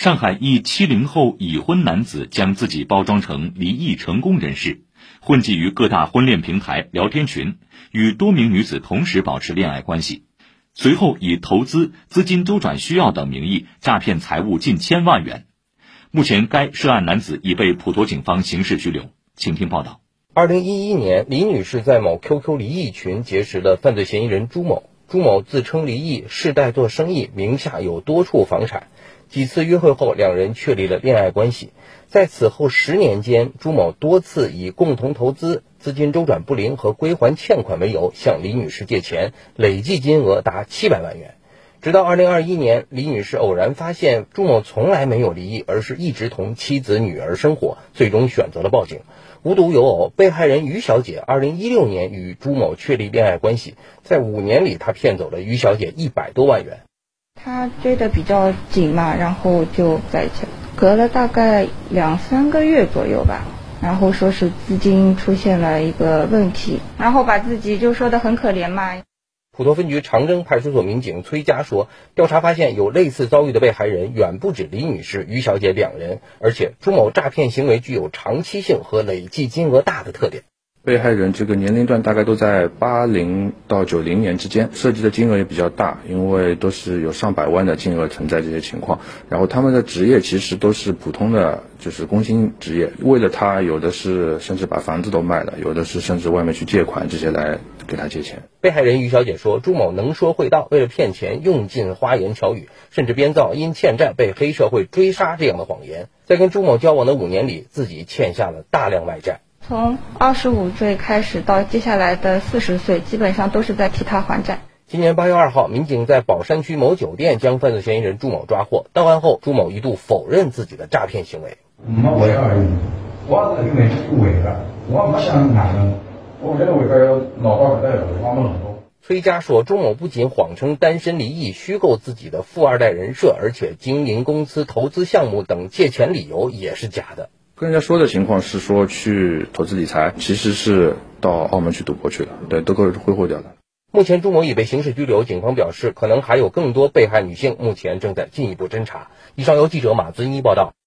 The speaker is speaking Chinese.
上海一七零后已婚男子将自己包装成离异成功人士，混迹于各大婚恋平台聊天群，与多名女子同时保持恋爱关系，随后以投资、资金周转需要等名义诈骗财物近千万元。目前，该涉案男子已被普陀警方刑事拘留。请听报道。二零一一年，李女士在某 QQ 离异群结识了犯罪嫌疑人朱某。朱某自称离异，世代做生意，名下有多处房产。几次约会后，两人确立了恋爱关系。在此后十年间，朱某多次以共同投资、资金周转不灵和归还欠款为由向李女士借钱，累计金额达七百万元。直到二零二一年，李女士偶然发现朱某从来没有离异，而是一直同妻子、女儿生活，最终选择了报警。无独有偶，被害人于小姐二零一六年与朱某确立恋爱关系，在五年里，他骗走了于小姐一百多万元。他追的比较紧嘛，然后就在一起，隔了大概两三个月左右吧，然后说是资金出现了一个问题，然后把自己就说的很可怜嘛。普陀分局长征派出所民警崔佳说：“调查发现，有类似遭遇的被害人远不止李女士、于小姐两人，而且朱某诈骗行为具有长期性和累计金额大的特点。被害人这个年龄段大概都在八零到九零年之间，涉及的金额也比较大，因为都是有上百万的金额存在这些情况。然后他们的职业其实都是普通的，就是工薪职业。为了他，有的是甚至把房子都卖了，有的是甚至外面去借款这些来。”给他借钱。被害人于小姐说，朱某能说会道，为了骗钱，用尽花言巧语，甚至编造因欠债被黑社会追杀这样的谎言。在跟朱某交往的五年里，自己欠下了大量外债。从二十五岁开始到接下来的四十岁，基本上都是在替他还债。今年八月二号，民警在宝山区某酒店将犯罪嫌疑人朱某抓获。到案后，朱某一度否认自己的诈骗行为。没为而已，我是因为为了，我没想。我现在为了拿到这个，我没弄多。崔佳说，朱某不仅谎称单身离异，虚构自己的富二代人设，而且经营公司、投资项目等借钱理由也是假的。跟人家说的情况是说去投资理财，其实是到澳门去赌博去了，对，都够挥霍掉的。目前朱某已被刑事拘留，警方表示可能还有更多被害女性，目前正在进一步侦查。以上由记者马尊一报道。